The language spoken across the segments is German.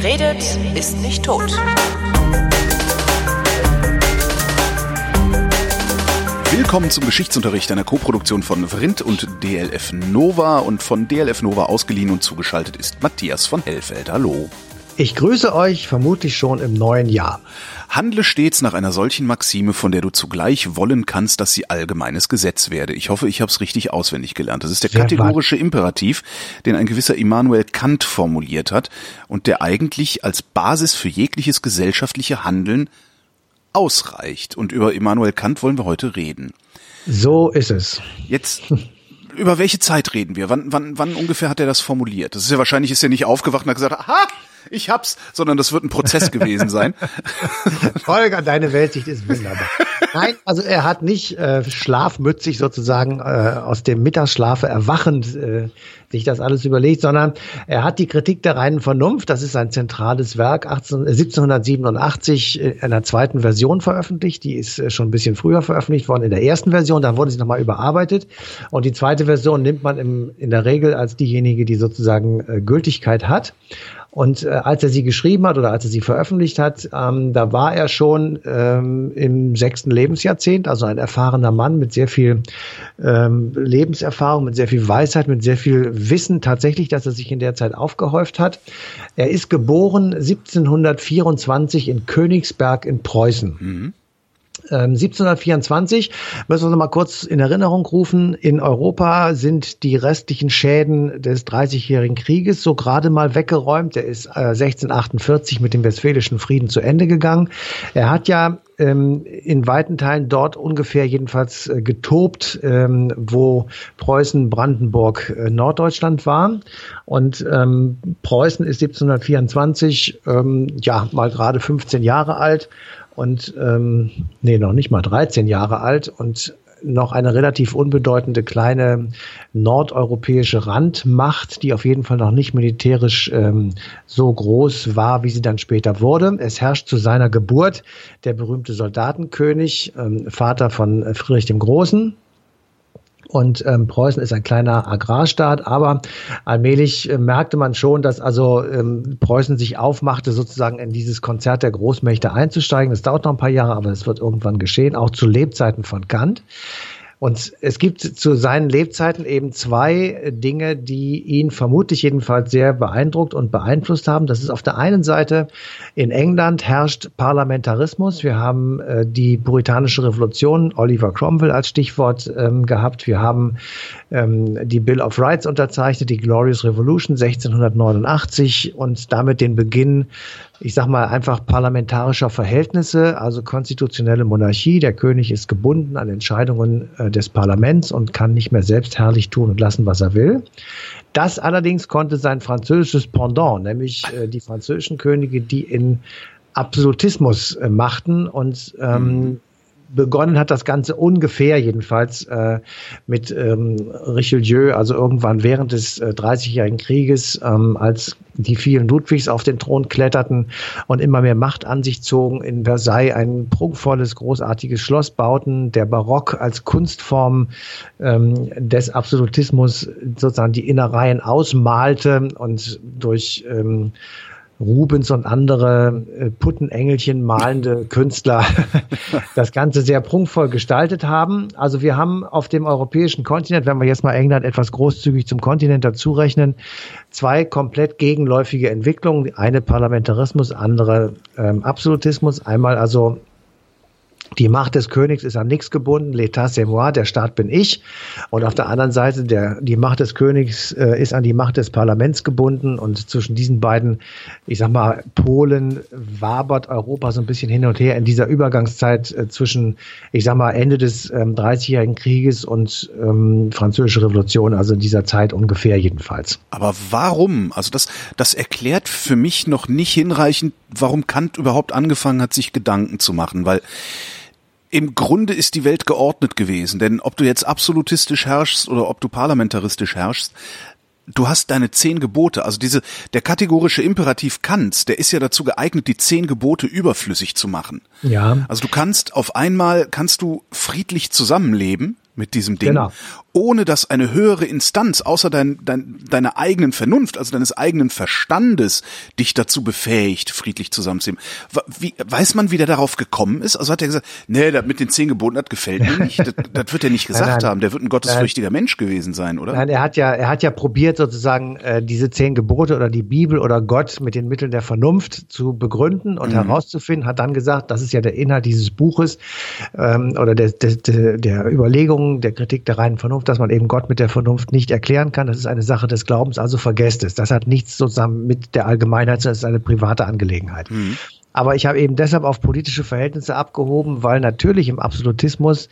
Wer redet, ist nicht tot. Willkommen zum Geschichtsunterricht einer Koproduktion von Vrindt und DLF Nova und von DLF Nova ausgeliehen und zugeschaltet ist Matthias von Hellfeld. Hallo. Ich grüße euch vermutlich schon im neuen Jahr. Handle stets nach einer solchen Maxime, von der du zugleich wollen kannst, dass sie allgemeines Gesetz werde. Ich hoffe, ich habe es richtig auswendig gelernt. Das ist der kategorische Imperativ, den ein gewisser Immanuel Kant formuliert hat und der eigentlich als Basis für jegliches gesellschaftliche Handeln ausreicht. Und über Immanuel Kant wollen wir heute reden. So ist es. Jetzt über welche Zeit reden wir? Wann, wann, wann ungefähr hat er das formuliert? Das ist ja wahrscheinlich, ist er nicht aufgewacht und hat gesagt, aha, ich hab's, sondern das wird ein Prozess gewesen sein. Holger, deine Weltsicht ist wunderbar. Nein, also er hat nicht äh, schlafmützig sozusagen äh, aus dem Mittagsschlafe erwachend äh, sich das alles überlegt, sondern er hat die Kritik der reinen Vernunft, das ist ein zentrales Werk, 18, äh, 1787 in einer zweiten Version veröffentlicht, die ist äh, schon ein bisschen früher veröffentlicht worden in der ersten Version, dann wurde sie nochmal überarbeitet und die zweite Version nimmt man im, in der Regel als diejenige, die sozusagen äh, Gültigkeit hat. Und äh, als er sie geschrieben hat oder als er sie veröffentlicht hat, ähm, da war er schon ähm, im sechsten Lebensjahrzehnt, also ein erfahrener Mann mit sehr viel ähm, Lebenserfahrung, mit sehr viel Weisheit, mit sehr viel Wissen tatsächlich, dass er sich in der Zeit aufgehäuft hat. Er ist geboren 1724 in Königsberg in Preußen. Mhm. 1724, müssen wir noch mal kurz in Erinnerung rufen, in Europa sind die restlichen Schäden des Dreißigjährigen Krieges so gerade mal weggeräumt. Der ist äh, 1648 mit dem Westfälischen Frieden zu Ende gegangen. Er hat ja ähm, in weiten Teilen dort ungefähr jedenfalls äh, getobt, ähm, wo Preußen, Brandenburg, äh, Norddeutschland war. Und ähm, Preußen ist 1724 ähm, ja mal gerade 15 Jahre alt und ähm, nee, noch nicht mal 13 Jahre alt und noch eine relativ unbedeutende kleine nordeuropäische Randmacht, die auf jeden Fall noch nicht militärisch ähm, so groß war, wie sie dann später wurde. Es herrscht zu seiner Geburt der berühmte Soldatenkönig, ähm, Vater von Friedrich dem Großen, und ähm, Preußen ist ein kleiner Agrarstaat, aber allmählich äh, merkte man schon, dass also ähm, Preußen sich aufmachte, sozusagen in dieses Konzert der Großmächte einzusteigen. Das dauert noch ein paar Jahre, aber es wird irgendwann geschehen, auch zu Lebzeiten von Kant. Und es gibt zu seinen Lebzeiten eben zwei Dinge, die ihn vermutlich jedenfalls sehr beeindruckt und beeinflusst haben. Das ist auf der einen Seite, in England herrscht Parlamentarismus. Wir haben äh, die puritanische Revolution, Oliver Cromwell als Stichwort ähm, gehabt. Wir haben ähm, die Bill of Rights unterzeichnet, die Glorious Revolution 1689 und damit den Beginn ich sag mal, einfach parlamentarischer Verhältnisse, also konstitutionelle Monarchie. Der König ist gebunden an Entscheidungen äh, des Parlaments und kann nicht mehr selbst herrlich tun und lassen, was er will. Das allerdings konnte sein französisches Pendant, nämlich äh, die französischen Könige, die in Absolutismus äh, machten und ähm, begonnen hat das Ganze ungefähr jedenfalls äh, mit ähm, Richelieu, also irgendwann während des äh, Dreißigjährigen Krieges, ähm, als die vielen Ludwigs auf den Thron kletterten und immer mehr Macht an sich zogen, in Versailles ein prunkvolles, großartiges Schloss bauten, der Barock als Kunstform ähm, des Absolutismus sozusagen die Innereien ausmalte und durch ähm, Rubens und andere äh, Puttenengelchen malende Künstler das Ganze sehr prunkvoll gestaltet haben. Also wir haben auf dem europäischen Kontinent, wenn wir jetzt mal England etwas großzügig zum Kontinent dazu rechnen, zwei komplett gegenläufige Entwicklungen. Eine Parlamentarismus, andere ähm, Absolutismus. Einmal also die Macht des Königs ist an nichts gebunden, l'état c'est moi, der Staat bin ich. Und auf der anderen Seite, der, die Macht des Königs äh, ist an die Macht des Parlaments gebunden. Und zwischen diesen beiden, ich sag mal, Polen wabert Europa so ein bisschen hin und her in dieser Übergangszeit äh, zwischen, ich sag mal, Ende des ähm, 30-jährigen Krieges und ähm, Französische Revolution, also in dieser Zeit ungefähr jedenfalls. Aber warum? Also das, das erklärt für mich noch nicht hinreichend, warum Kant überhaupt angefangen hat, sich Gedanken zu machen, weil im Grunde ist die Welt geordnet gewesen, denn ob du jetzt absolutistisch herrschst oder ob du parlamentaristisch herrschst, du hast deine zehn Gebote, also diese, der kategorische Imperativ Kants, der ist ja dazu geeignet, die zehn Gebote überflüssig zu machen. Ja. Also du kannst auf einmal, kannst du friedlich zusammenleben mit diesem Ding, Genau. Ohne dass eine höhere Instanz außer dein, dein, deiner eigenen Vernunft, also deines eigenen Verstandes, dich dazu befähigt, friedlich zusammenzuleben. Wie, weiß man, wie der darauf gekommen ist? Also hat er gesagt, nee, das mit den zehn Geboten, das gefällt mir nicht. Das, das wird er nicht gesagt nein, nein, haben. Der wird ein gottesfürchtiger Mensch gewesen sein, oder? Nein, er hat ja, er hat ja probiert sozusagen äh, diese zehn Gebote oder die Bibel oder Gott mit den Mitteln der Vernunft zu begründen und mhm. herauszufinden. Hat dann gesagt, das ist ja der Inhalt dieses Buches ähm, oder der, der, der Überlegungen, der Kritik der reinen Vernunft, dass man eben Gott mit der Vernunft nicht erklären kann. Das ist eine Sache des Glaubens, also vergesst es. Das hat nichts sozusagen mit der Allgemeinheit, das ist eine private Angelegenheit. Mhm. Aber ich habe eben deshalb auf politische Verhältnisse abgehoben, weil natürlich im Absolutismus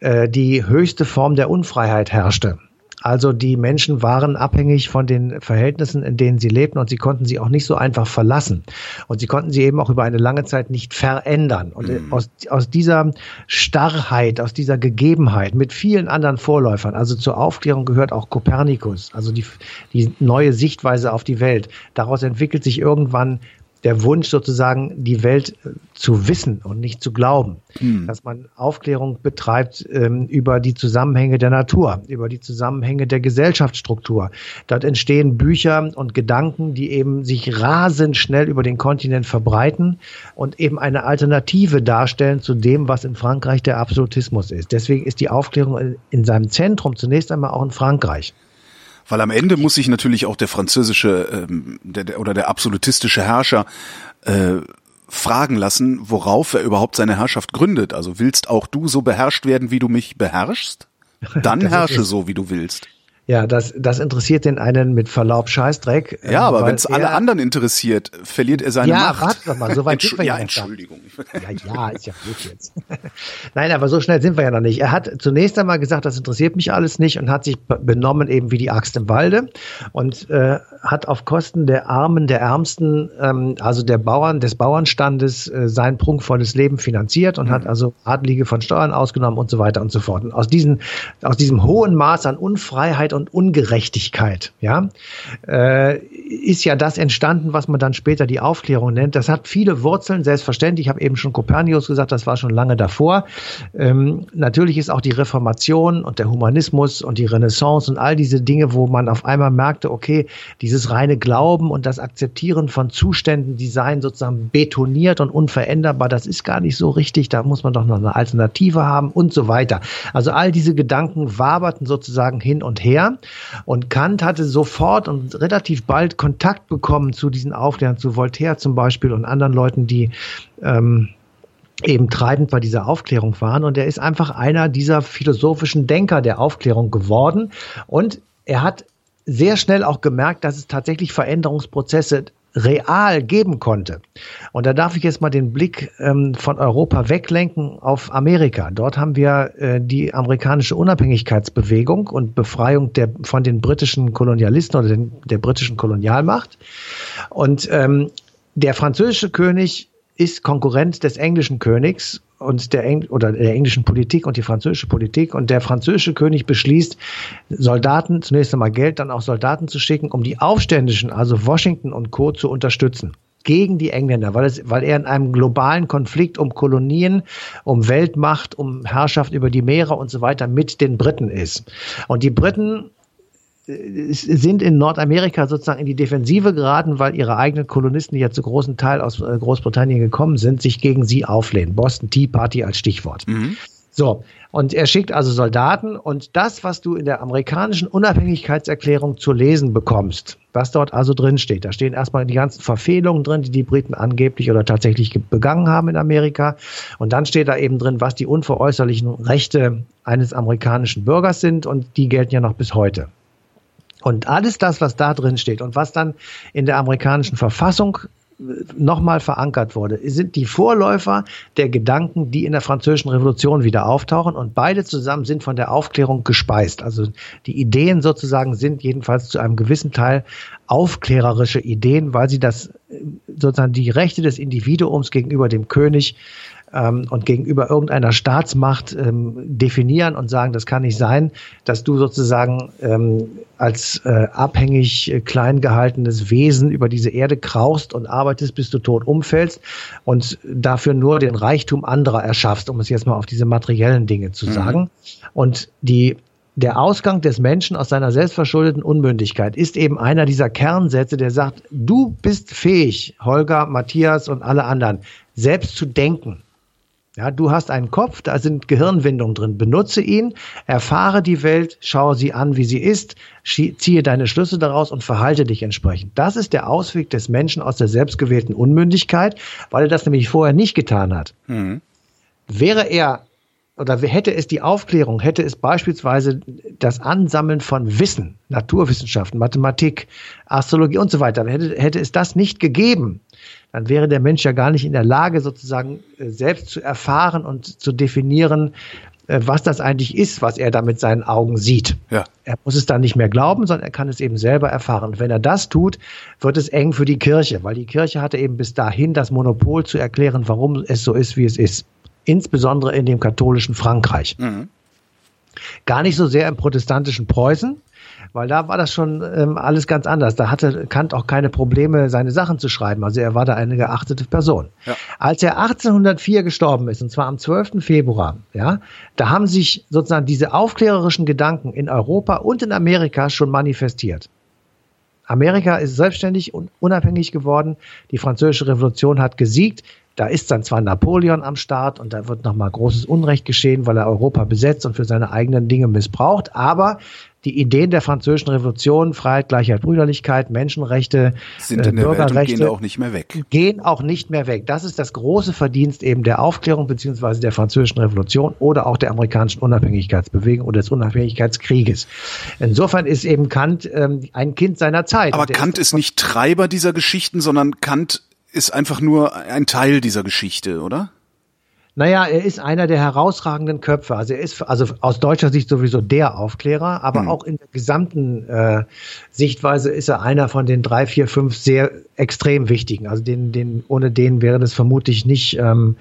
äh, die höchste Form der Unfreiheit herrschte. Also die Menschen waren abhängig von den Verhältnissen, in denen sie lebten und sie konnten sie auch nicht so einfach verlassen. Und sie konnten sie eben auch über eine lange Zeit nicht verändern. Und mhm. aus, aus dieser Starrheit, aus dieser Gegebenheit mit vielen anderen Vorläufern, also zur Aufklärung gehört auch Kopernikus, also die, die neue Sichtweise auf die Welt. Daraus entwickelt sich irgendwann der Wunsch sozusagen, die Welt äh, zu wissen und nicht zu glauben. Hm. Dass man Aufklärung betreibt ähm, über die Zusammenhänge der Natur, über die Zusammenhänge der Gesellschaftsstruktur. Dort entstehen Bücher und Gedanken, die eben sich rasend schnell über den Kontinent verbreiten und eben eine Alternative darstellen zu dem, was in Frankreich der Absolutismus ist. Deswegen ist die Aufklärung in seinem Zentrum zunächst einmal auch in Frankreich. Weil am Ende muss sich natürlich auch der französische ähm, der, der, oder der absolutistische Herrscher äh, fragen lassen, worauf er überhaupt seine Herrschaft gründet. Also willst auch du so beherrscht werden, wie du mich beherrschst? Dann herrsche so, wie du willst. Ja, das, das interessiert den einen mit Verlaub Scheißdreck. Ja, aber wenn es alle anderen interessiert, verliert er seine ja, Macht. Ja, warte doch mal, so weit Entsch sind wir ja, ja Entschuldigung. Ja, ja, ist ja gut jetzt. Nein, aber so schnell sind wir ja noch nicht. Er hat zunächst einmal gesagt, das interessiert mich alles nicht und hat sich benommen eben wie die Axt im Walde und äh, hat auf Kosten der Armen, der Ärmsten, ähm, also der Bauern, des Bauernstandes äh, sein prunkvolles Leben finanziert und mhm. hat also Adlige von Steuern ausgenommen und so weiter und so fort. Und aus, diesen, aus diesem hohen Maß an Unfreiheit und Ungerechtigkeit, ja, äh, ist ja das entstanden, was man dann später die Aufklärung nennt. Das hat viele Wurzeln, selbstverständlich. Ich habe eben schon Kopernikus gesagt, das war schon lange davor. Ähm, natürlich ist auch die Reformation und der Humanismus und die Renaissance und all diese Dinge, wo man auf einmal merkte, okay, dieses reine Glauben und das Akzeptieren von Zuständen, die seien sozusagen betoniert und unveränderbar, das ist gar nicht so richtig. Da muss man doch noch eine Alternative haben und so weiter. Also all diese Gedanken waberten sozusagen hin und her. Und Kant hatte sofort und relativ bald Kontakt bekommen zu diesen Aufklärern, zu Voltaire zum Beispiel und anderen Leuten, die ähm, eben treibend bei dieser Aufklärung waren. Und er ist einfach einer dieser philosophischen Denker der Aufklärung geworden. Und er hat sehr schnell auch gemerkt, dass es tatsächlich Veränderungsprozesse real geben konnte. Und da darf ich jetzt mal den Blick ähm, von Europa weglenken auf Amerika. Dort haben wir äh, die amerikanische Unabhängigkeitsbewegung und Befreiung der, von den britischen Kolonialisten oder den, der britischen Kolonialmacht. Und ähm, der französische König ist Konkurrent des englischen Königs und der Eng oder der englischen Politik und die französische Politik und der französische König beschließt, Soldaten, zunächst einmal Geld, dann auch Soldaten zu schicken, um die Aufständischen, also Washington und Co. zu unterstützen gegen die Engländer, weil, es, weil er in einem globalen Konflikt um Kolonien, um Weltmacht, um Herrschaft über die Meere und so weiter mit den Briten ist. Und die Briten sind in Nordamerika sozusagen in die Defensive geraten, weil ihre eigenen Kolonisten, die ja zu großen Teil aus äh, Großbritannien gekommen sind, sich gegen sie auflehnen. Boston Tea Party als Stichwort. Mhm. So, und er schickt also Soldaten und das, was du in der amerikanischen Unabhängigkeitserklärung zu lesen bekommst, was dort also drin steht, da stehen erstmal die ganzen Verfehlungen drin, die die Briten angeblich oder tatsächlich begangen haben in Amerika. Und dann steht da eben drin, was die unveräußerlichen Rechte eines amerikanischen Bürgers sind und die gelten ja noch bis heute. Und alles das, was da drin steht und was dann in der amerikanischen Verfassung äh, nochmal verankert wurde, sind die Vorläufer der Gedanken, die in der französischen Revolution wieder auftauchen und beide zusammen sind von der Aufklärung gespeist. Also die Ideen sozusagen sind jedenfalls zu einem gewissen Teil aufklärerische Ideen, weil sie das äh, sozusagen die Rechte des Individuums gegenüber dem König ähm, und gegenüber irgendeiner Staatsmacht ähm, definieren und sagen, das kann nicht sein, dass du sozusagen ähm, als äh, abhängig äh, klein gehaltenes Wesen über diese Erde kraust und arbeitest, bis du tot umfällst und dafür nur den Reichtum anderer erschaffst, um es jetzt mal auf diese materiellen Dinge zu mhm. sagen. Und die der Ausgang des Menschen aus seiner selbstverschuldeten Unmündigkeit ist eben einer dieser Kernsätze, der sagt, du bist fähig, Holger, Matthias und alle anderen, selbst zu denken. Ja, du hast einen Kopf, da sind Gehirnwindungen drin. Benutze ihn, erfahre die Welt, schaue sie an, wie sie ist, ziehe deine Schlüsse daraus und verhalte dich entsprechend. Das ist der Ausweg des Menschen aus der selbstgewählten Unmündigkeit, weil er das nämlich vorher nicht getan hat. Mhm. Wäre er oder hätte es die Aufklärung, hätte es beispielsweise das Ansammeln von Wissen, Naturwissenschaften, Mathematik, Astrologie und so weiter, hätte, hätte es das nicht gegeben, dann wäre der Mensch ja gar nicht in der Lage, sozusagen äh, selbst zu erfahren und zu definieren, äh, was das eigentlich ist, was er da mit seinen Augen sieht. Ja. Er muss es dann nicht mehr glauben, sondern er kann es eben selber erfahren. Und wenn er das tut, wird es eng für die Kirche, weil die Kirche hatte eben bis dahin das Monopol zu erklären, warum es so ist, wie es ist insbesondere in dem katholischen Frankreich. Mhm. Gar nicht so sehr im protestantischen Preußen, weil da war das schon ähm, alles ganz anders. Da hatte Kant auch keine Probleme, seine Sachen zu schreiben. Also er war da eine geachtete Person. Ja. Als er 1804 gestorben ist, und zwar am 12. Februar, ja, da haben sich sozusagen diese aufklärerischen Gedanken in Europa und in Amerika schon manifestiert. Amerika ist selbstständig und unabhängig geworden. Die französische Revolution hat gesiegt. Da ist dann zwar Napoleon am Start und da wird nochmal großes Unrecht geschehen, weil er Europa besetzt und für seine eigenen Dinge missbraucht, aber die Ideen der französischen Revolution, Freiheit, Gleichheit, Brüderlichkeit, Menschenrechte, sind in äh, Bürgerrechte, gehen auch nicht mehr weg. Gehen auch nicht mehr weg. Das ist das große Verdienst eben der Aufklärung beziehungsweise der französischen Revolution oder auch der amerikanischen Unabhängigkeitsbewegung oder des Unabhängigkeitskrieges. Insofern ist eben Kant ähm, ein Kind seiner Zeit. Aber Kant ist, ist nicht Treiber dieser Geschichten, sondern Kant ist einfach nur ein Teil dieser Geschichte, oder? Naja, er ist einer der herausragenden Köpfe. Also er ist also aus deutscher Sicht sowieso der Aufklärer, aber hm. auch in der gesamten äh, Sichtweise ist er einer von den drei, vier, fünf sehr extrem wichtigen. Also den, den, ohne den wäre das vermutlich nicht, ähm,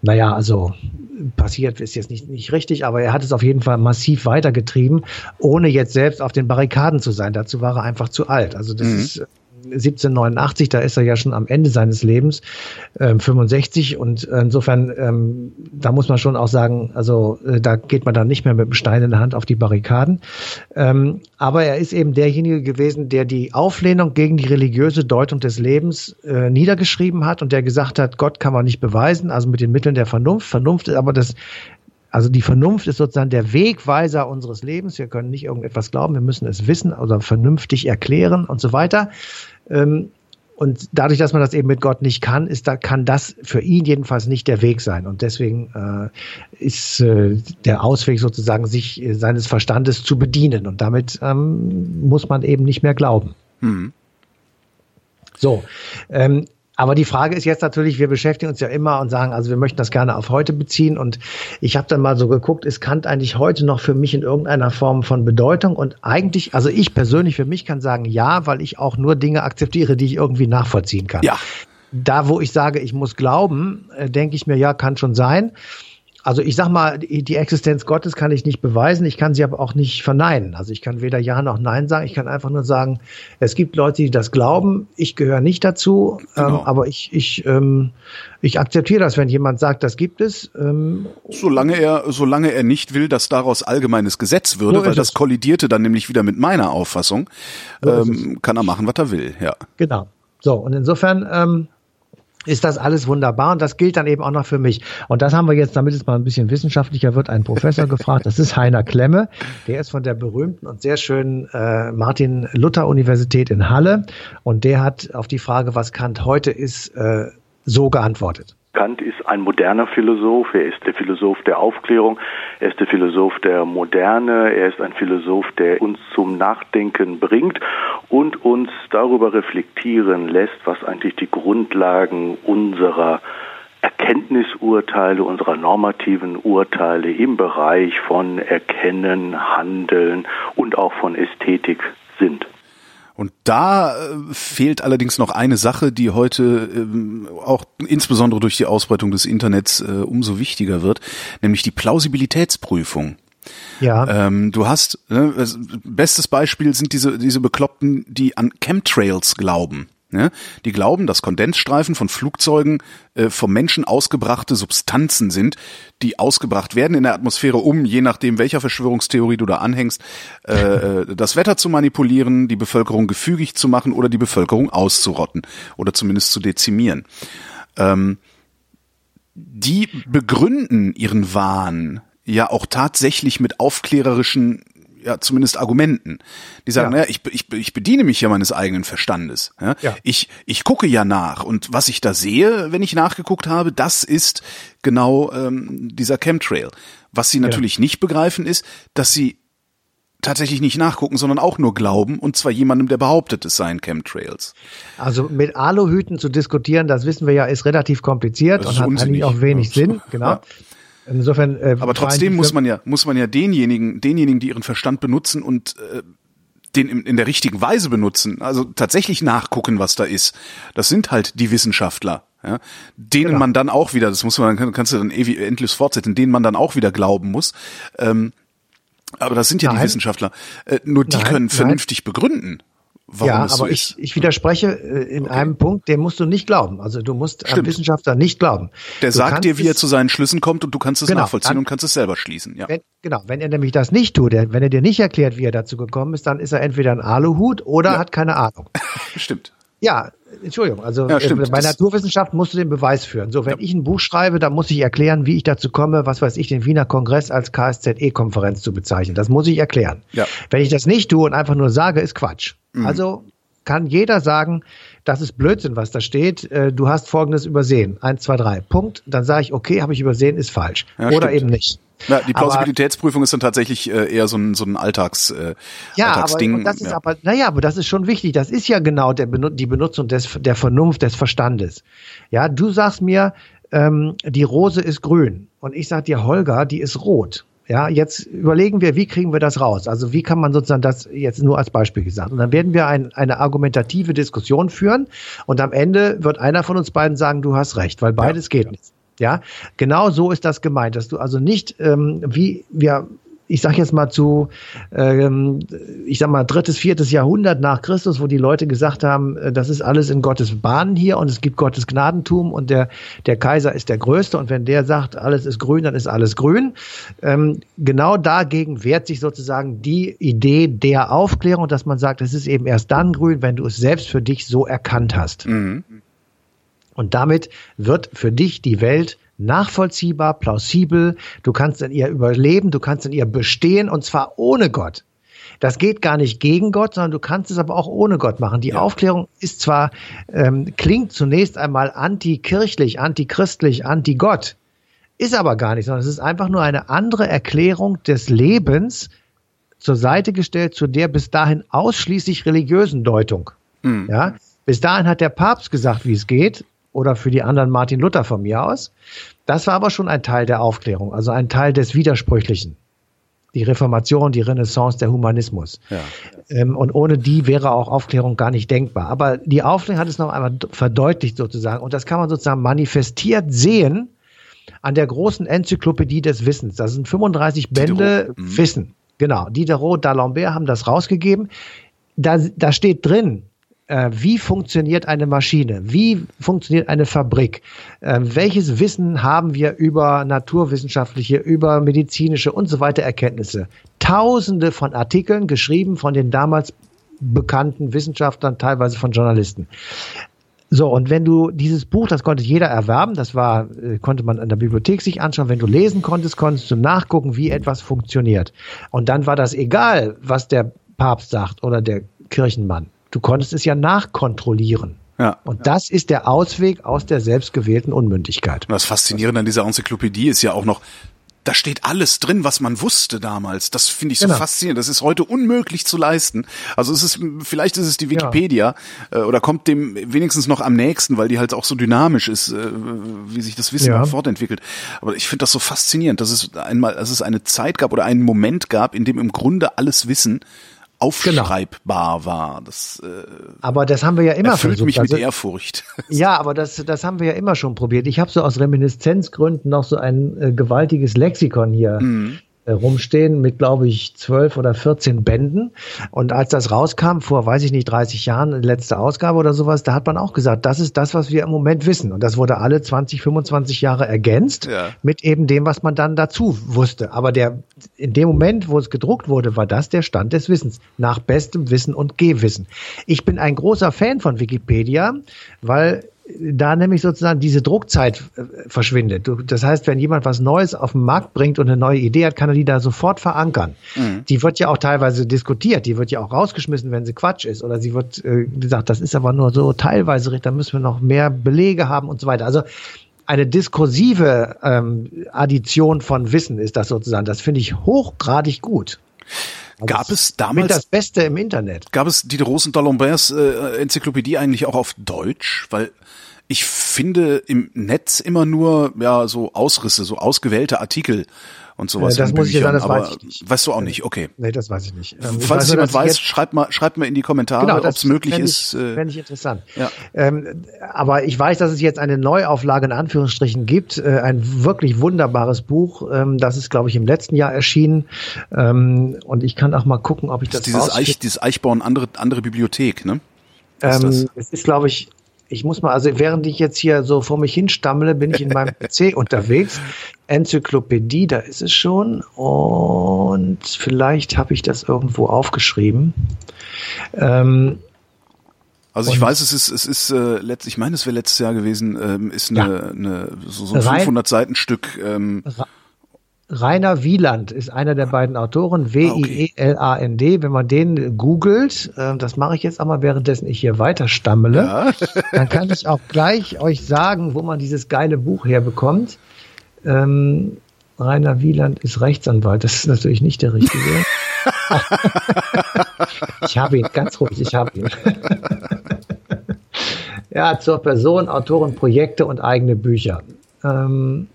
naja, also passiert ist jetzt nicht, nicht richtig, aber er hat es auf jeden Fall massiv weitergetrieben, ohne jetzt selbst auf den Barrikaden zu sein. Dazu war er einfach zu alt. Also das mhm. ist 1789, da ist er ja schon am Ende seines Lebens, ähm, 65 und insofern, ähm, da muss man schon auch sagen, also äh, da geht man dann nicht mehr mit dem Stein in der Hand auf die Barrikaden. Ähm, aber er ist eben derjenige gewesen, der die Auflehnung gegen die religiöse Deutung des Lebens äh, niedergeschrieben hat und der gesagt hat, Gott kann man nicht beweisen, also mit den Mitteln der Vernunft. Vernunft ist aber das also die Vernunft ist sozusagen der Wegweiser unseres Lebens. Wir können nicht irgendetwas glauben, wir müssen es wissen oder vernünftig erklären und so weiter. Ähm, und dadurch, dass man das eben mit Gott nicht kann, ist da kann das für ihn jedenfalls nicht der Weg sein. Und deswegen äh, ist äh, der Ausweg sozusagen, sich äh, seines Verstandes zu bedienen. Und damit ähm, muss man eben nicht mehr glauben. Mhm. So, ähm, aber die Frage ist jetzt natürlich, wir beschäftigen uns ja immer und sagen, also wir möchten das gerne auf heute beziehen. Und ich habe dann mal so geguckt, ist Kant eigentlich heute noch für mich in irgendeiner Form von Bedeutung? Und eigentlich, also ich persönlich für mich kann sagen ja, weil ich auch nur Dinge akzeptiere, die ich irgendwie nachvollziehen kann. Ja. Da, wo ich sage, ich muss glauben, äh, denke ich mir, ja, kann schon sein. Also ich sag mal, die Existenz Gottes kann ich nicht beweisen, ich kann sie aber auch nicht verneinen. Also ich kann weder Ja noch Nein sagen, ich kann einfach nur sagen, es gibt Leute, die das glauben, ich gehöre nicht dazu, ähm, genau. ähm, aber ich, ich, ähm, ich akzeptiere das, wenn jemand sagt, das gibt es. Ähm, solange er, solange er nicht will, dass daraus allgemeines Gesetz würde, so weil das kollidierte dann nämlich wieder mit meiner Auffassung, so ähm, kann er machen, was er will, ja. Genau. So, und insofern, ähm, ist das alles wunderbar und das gilt dann eben auch noch für mich. Und das haben wir jetzt, damit es mal ein bisschen wissenschaftlicher wird, einen Professor gefragt. Das ist Heiner Klemme. Der ist von der berühmten und sehr schönen äh, Martin Luther Universität in Halle und der hat auf die Frage, was Kant heute ist, äh, so geantwortet. Kant ist ein moderner Philosoph, er ist der Philosoph der Aufklärung, er ist der Philosoph der Moderne, er ist ein Philosoph, der uns zum Nachdenken bringt und uns darüber reflektieren lässt, was eigentlich die Grundlagen unserer Erkenntnisurteile, unserer normativen Urteile im Bereich von Erkennen, Handeln und auch von Ästhetik sind. Und da äh, fehlt allerdings noch eine Sache, die heute ähm, auch insbesondere durch die Ausbreitung des Internets äh, umso wichtiger wird, nämlich die Plausibilitätsprüfung. Ja. Ähm, du hast, ne, bestes Beispiel sind diese, diese Bekloppten, die an Chemtrails glauben. Ja, die glauben, dass Kondensstreifen von Flugzeugen äh, vom Menschen ausgebrachte Substanzen sind, die ausgebracht werden in der Atmosphäre, um, je nachdem, welcher Verschwörungstheorie du da anhängst, äh, äh, das Wetter zu manipulieren, die Bevölkerung gefügig zu machen oder die Bevölkerung auszurotten oder zumindest zu dezimieren. Ähm, die begründen ihren Wahn ja auch tatsächlich mit aufklärerischen ja zumindest Argumenten. Die sagen, ja. naja, ich, ich, ich bediene mich ja meines eigenen Verstandes. Ja? ja? Ich, ich gucke ja nach und was ich da sehe, wenn ich nachgeguckt habe, das ist genau ähm, dieser Chemtrail. Was sie natürlich ja. nicht begreifen ist, dass sie tatsächlich nicht nachgucken, sondern auch nur glauben, und zwar jemandem, der behauptet, es seien Chemtrails. Also mit Aluhüten zu diskutieren, das wissen wir ja, ist relativ kompliziert und hat eigentlich auch wenig Sinn, genau. Ja. Insofern. Äh, Aber trotzdem muss man ja muss man ja denjenigen denjenigen, die ihren Verstand benutzen und äh, den in, in der richtigen Weise benutzen, also tatsächlich nachgucken, was da ist. Das sind halt die Wissenschaftler, ja, denen genau. man dann auch wieder, das muss man, kannst du dann ewig endlos fortsetzen, denen man dann auch wieder glauben muss. Ähm, aber das sind ja nein. die Wissenschaftler. Äh, nur die nein, können vernünftig nein. begründen warum ja, es so aber ist. Ich, ich widerspreche äh, in okay. einem Punkt, den musst du nicht glauben. Also du musst Stimmt. einem Wissenschaftler nicht glauben. Der du sagt dir, wie er zu seinen Schlüssen kommt und du kannst es genau, nachvollziehen dann, und kannst es selber schließen. Ja. Wenn, genau, wenn er nämlich das nicht tut, wenn er dir nicht erklärt, wie er dazu gekommen ist, dann ist er entweder ein Aluhut oder ja. hat keine Ahnung. Stimmt. Ja, Entschuldigung, also ja, stimmt, bei Naturwissenschaft musst du den Beweis führen. So, wenn ja. ich ein Buch schreibe, dann muss ich erklären, wie ich dazu komme, was weiß ich, den Wiener Kongress als KSZE-Konferenz zu bezeichnen. Das muss ich erklären. Ja. Wenn ich das nicht tue und einfach nur sage, ist Quatsch. Mhm. Also kann jeder sagen, das ist Blödsinn, was da steht. Äh, du hast Folgendes übersehen. Eins, zwei, drei. Punkt. Dann sage ich, okay, habe ich übersehen, ist falsch. Ja, Oder stimmt. eben nicht. Ja, die Plausibilitätsprüfung aber, ist dann tatsächlich äh, eher so ein, so ein Alltags, äh, ja, Alltagsding. Aber, das ist ja. aber, naja, aber das ist schon wichtig. Das ist ja genau der, die Benutzung des, der Vernunft, des Verstandes. Ja, du sagst mir, ähm, die Rose ist grün. Und ich sag dir, Holger, die ist rot. Ja, jetzt überlegen wir, wie kriegen wir das raus? Also wie kann man sozusagen das jetzt nur als Beispiel gesagt? Und dann werden wir ein, eine argumentative Diskussion führen und am Ende wird einer von uns beiden sagen, du hast recht, weil beides ja. geht nicht. Ja, genau so ist das gemeint, dass du also nicht, ähm, wie wir ich sag jetzt mal zu, ähm, ich sag mal, drittes, viertes Jahrhundert nach Christus, wo die Leute gesagt haben, äh, das ist alles in Gottes Bahnen hier und es gibt Gottes Gnadentum und der, der Kaiser ist der Größte und wenn der sagt, alles ist grün, dann ist alles grün. Ähm, genau dagegen wehrt sich sozusagen die Idee der Aufklärung, dass man sagt, es ist eben erst dann grün, wenn du es selbst für dich so erkannt hast. Mhm. Und damit wird für dich die Welt nachvollziehbar, plausibel, du kannst in ihr überleben, du kannst in ihr bestehen und zwar ohne Gott. Das geht gar nicht gegen Gott, sondern du kannst es aber auch ohne Gott machen. Die ja. Aufklärung ist zwar, ähm, klingt zunächst einmal antikirchlich, antichristlich, anti-Gott, ist aber gar nicht, sondern es ist einfach nur eine andere Erklärung des Lebens zur Seite gestellt zu der bis dahin ausschließlich religiösen Deutung. Mhm. Ja, bis dahin hat der Papst gesagt, wie es geht oder für die anderen Martin Luther von mir aus. Das war aber schon ein Teil der Aufklärung, also ein Teil des Widersprüchlichen. Die Reformation, die Renaissance, der Humanismus. Ja. Ähm, und ohne die wäre auch Aufklärung gar nicht denkbar. Aber die Aufklärung hat es noch einmal verdeutlicht sozusagen. Und das kann man sozusagen manifestiert sehen an der großen Enzyklopädie des Wissens. Das sind 35 Bände mhm. Wissen. Genau. Diderot, d'Alembert haben das rausgegeben. Da, da steht drin, wie funktioniert eine Maschine? Wie funktioniert eine Fabrik? Äh, welches Wissen haben wir über naturwissenschaftliche, über medizinische und so weiter Erkenntnisse? Tausende von Artikeln geschrieben von den damals bekannten Wissenschaftlern, teilweise von Journalisten. So, und wenn du dieses Buch, das konnte jeder erwerben, das war, äh, konnte man in der Bibliothek sich anschauen, wenn du lesen konntest, konntest du nachgucken, wie etwas funktioniert. Und dann war das egal, was der Papst sagt oder der Kirchenmann. Du konntest es ja nachkontrollieren. Ja. Und das ist der Ausweg aus der selbstgewählten Unmündigkeit. Das Faszinierende an dieser Enzyklopädie ist ja auch noch, da steht alles drin, was man wusste damals. Das finde ich so genau. faszinierend. Das ist heute unmöglich zu leisten. Also es ist, vielleicht ist es die Wikipedia ja. äh, oder kommt dem wenigstens noch am nächsten, weil die halt auch so dynamisch ist, äh, wie sich das Wissen ja. fortentwickelt. Aber ich finde das so faszinierend, dass es einmal, dass es eine Zeit gab oder einen Moment gab, in dem im Grunde alles Wissen aufschreibbar genau. war. Das, äh, aber das haben wir ja immer erfüllt versucht. mich mit also, Ehrfurcht. Ja, aber das, das haben wir ja immer schon probiert. Ich habe so aus Reminiszenzgründen noch so ein äh, gewaltiges Lexikon hier. Mhm. Äh, rumstehen mit, glaube ich, zwölf oder 14 Bänden. Und als das rauskam, vor, weiß ich nicht, 30 Jahren, letzte Ausgabe oder sowas, da hat man auch gesagt, das ist das, was wir im Moment wissen. Und das wurde alle 20, 25 Jahre ergänzt Ja. mit eben dem, was man dann dazu wusste. Aber der, in dem Moment, wo es gedruckt wurde, war das der Stand des Wissens. Nach bestem Wissen und Gehwissen. Ich bin ein großer Fan von Wikipedia, weil da nämlich sozusagen diese Druckzeit äh, verschwindet. Das heißt, wenn jemand was Neues auf den Markt bringt und eine neue Idee hat, kann er die da sofort verankern. Die wird ja auch teilweise diskutiert, die wird ja auch rausgeschmissen, wenn sie Quatsch ist. Oder sie wird äh, gesagt, das ist aber nur so teilweise, richtig, da müssen wir noch mehr Belege haben und so weiter. Also eine diskursive ähm, Addition von Wissen ist das sozusagen. Das finde ich hochgradig gut. Gab es damals das Beste im Internet. Gab es die Rosenthal-Lamberts äh, Enzyklopädie eigentlich auch auf Deutsch? Weil ich finde im Netz immer nur ja so Ausrisse, so ausgewählte Artikel und sowas. Äh, das muss ich Büchern, sagen, das aber weiß ich nicht. Weißt du auch nicht, okay. Nee, das weiß ich nicht. Ähm, ich Falls weiß jemand ich weiß, schreibt mal, schreibt mal in die Kommentare, Genau, ob es möglich fänd ist. Ich, äh, fänd ich interessant. ja. Ähm, aber ich weiß, dass es jetzt eine Neuauflage in Anführungsstrichen gibt. Äh, ein wirklich wunderbares Buch. Ähm, das ist, glaube ich, im letzten Jahr erschienen. Ähm, und ich kann auch mal gucken, ob ich das das dieses. Eich, dieses Eichborn andere andere Bibliothek, ne? Ähm, es ist, glaube ich, ich muss mal, also während ich jetzt hier so vor mich hinstammle, bin ich in meinem PC unterwegs. Enzyklopädie, da ist es schon. Und vielleicht habe ich das irgendwo aufgeschrieben. Ähm, Also ich weiß, es ist, es ist, äh, letzt, ich meine, es wäre letztes Jahr gewesen, ähm, ist eine, Ja. eine so, so ein Rein- 500 Seiten Stück. Ähm, Rainer Wieland ist einer der beiden Autoren, W-I-E-L-A-N-D. Wenn man den googelt, äh, das mache ich jetzt einmal, währenddessen ich hier weiter stammele, ja. dann kann ich auch gleich euch sagen, wo man dieses geile Buch herbekommt. Ähm, Rainer Wieland ist Rechtsanwalt, das ist natürlich nicht der richtige. ich habe ihn, ganz ruhig, ich habe ihn. ja, zur Person, Autoren, Projekte und eigene Bücher. Ähm,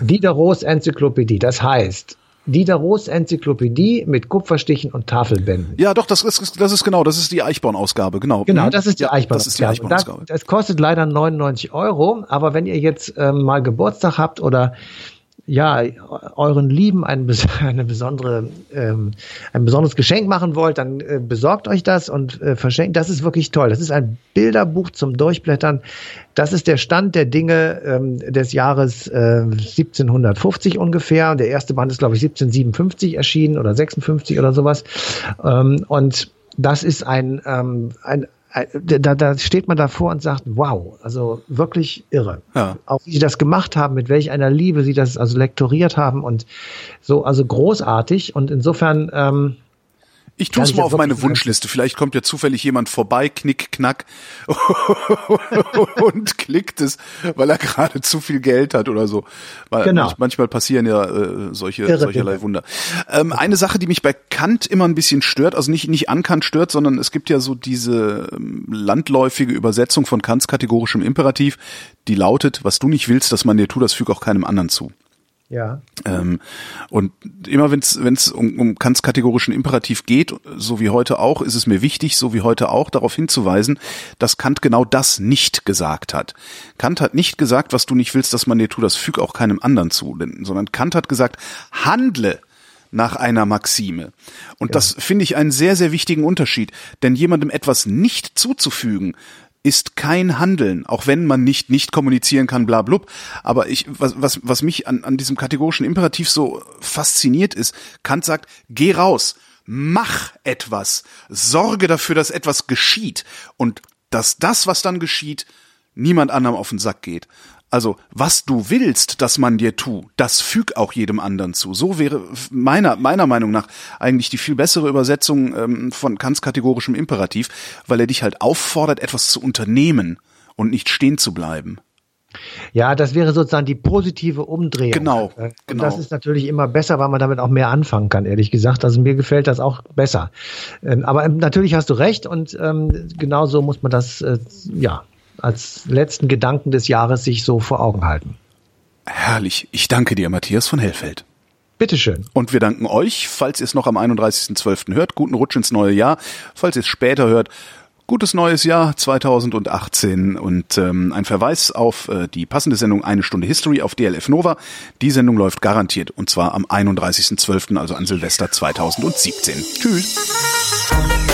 Diderots Enzyklopädie, das heißt, Diderots Enzyklopädie mit Kupferstichen und Tafelbänden. ja, doch, das ist, das ist genau, das ist die Eichborn-Ausgabe, genau. Genau, Mhm. das ist die ja, Eichborn. Das Eichborn-Ausgabe. Das, das kostet leider 99 Euro, aber wenn ihr jetzt ähm, mal Geburtstag habt oder ja, euren Lieben ein, eine besondere, ähm, ein besonderes Geschenk machen wollt, dann äh, besorgt euch das und äh, verschenkt. Das ist wirklich toll. Das ist ein Bilderbuch zum Durchblättern. Das ist der Stand der Dinge ähm, des Jahres äh, 1750 ungefähr. Der erste Band ist, glaube ich, 1757 erschienen oder 56 oder sowas. Ähm, und das ist ein, ähm, ein da, da steht man davor und sagt, wow, also wirklich irre. Ja. Auch wie sie das gemacht haben, mit welch einer Liebe sie das also lektoriert haben und so, also großartig. Und insofern, ähm, Ich tue es mal auf meine Wunschliste. Vielleicht kommt ja zufällig jemand vorbei, knick, knack und klickt es, weil er gerade zu viel Geld hat oder so. Weil Genau. manch- manchmal passieren ja äh, solche Irre solcherlei Dinge. Wunder. Ähm, eine Sache, die mich bei Kant immer ein bisschen stört, also nicht nicht an Kant stört, sondern es gibt ja so diese ähm, landläufige Übersetzung von Kants kategorischem Imperativ, die lautet: Was du nicht willst, dass man dir tut, das füg auch keinem anderen zu. Ja, Ähm, und immer wenn es um, um Kants kategorischen Imperativ geht, so wie heute auch, ist es mir wichtig, so wie heute auch, darauf hinzuweisen, dass Kant genau das nicht gesagt hat. Kant hat nicht gesagt, was du nicht willst, dass man dir tut, das füg auch keinem anderen zu, sondern Kant hat gesagt, handle nach einer Maxime. Und das finde ich einen sehr, sehr wichtigen Unterschied, denn jemandem etwas nicht zuzufügen, ist kein Handeln, auch wenn man nicht nicht kommunizieren kann, bla blub. Aber ich, was, was, was mich an, an diesem kategorischen Imperativ so fasziniert ist, Kant sagt, geh raus, mach etwas, sorge dafür, dass etwas geschieht und dass das, was dann geschieht, niemand anderem auf den Sack geht. Also, was du willst, dass man dir tu, das füg auch jedem anderen zu. So wäre meiner, meiner Meinung nach eigentlich die viel bessere Übersetzung ähm, von Kants kategorischem Imperativ, weil er dich halt auffordert, etwas zu unternehmen und nicht stehen zu bleiben. Ja, das wäre sozusagen die positive Umdrehung. Genau, Äh, Und genau. das ist natürlich immer besser, weil man damit auch mehr anfangen kann, ehrlich gesagt. Also mir gefällt das auch besser. Ähm, Aber ähm, natürlich hast du recht und ähm, genauso muss man das, äh, ja, als letzten Gedanken des Jahres sich so vor Augen halten. Herrlich. Ich danke dir, Matthias von Hellfeld. Bitteschön. Und wir danken euch, falls ihr es noch am 31.12. hört. Guten Rutsch ins neue Jahr. Falls ihr es später hört, gutes neues Jahr 2018 und ähm, ein Verweis auf äh, die passende Sendung Eine Stunde History auf DLF Nova. Die Sendung läuft garantiert und zwar am 31.12., also an Silvester 2017. Tschüss.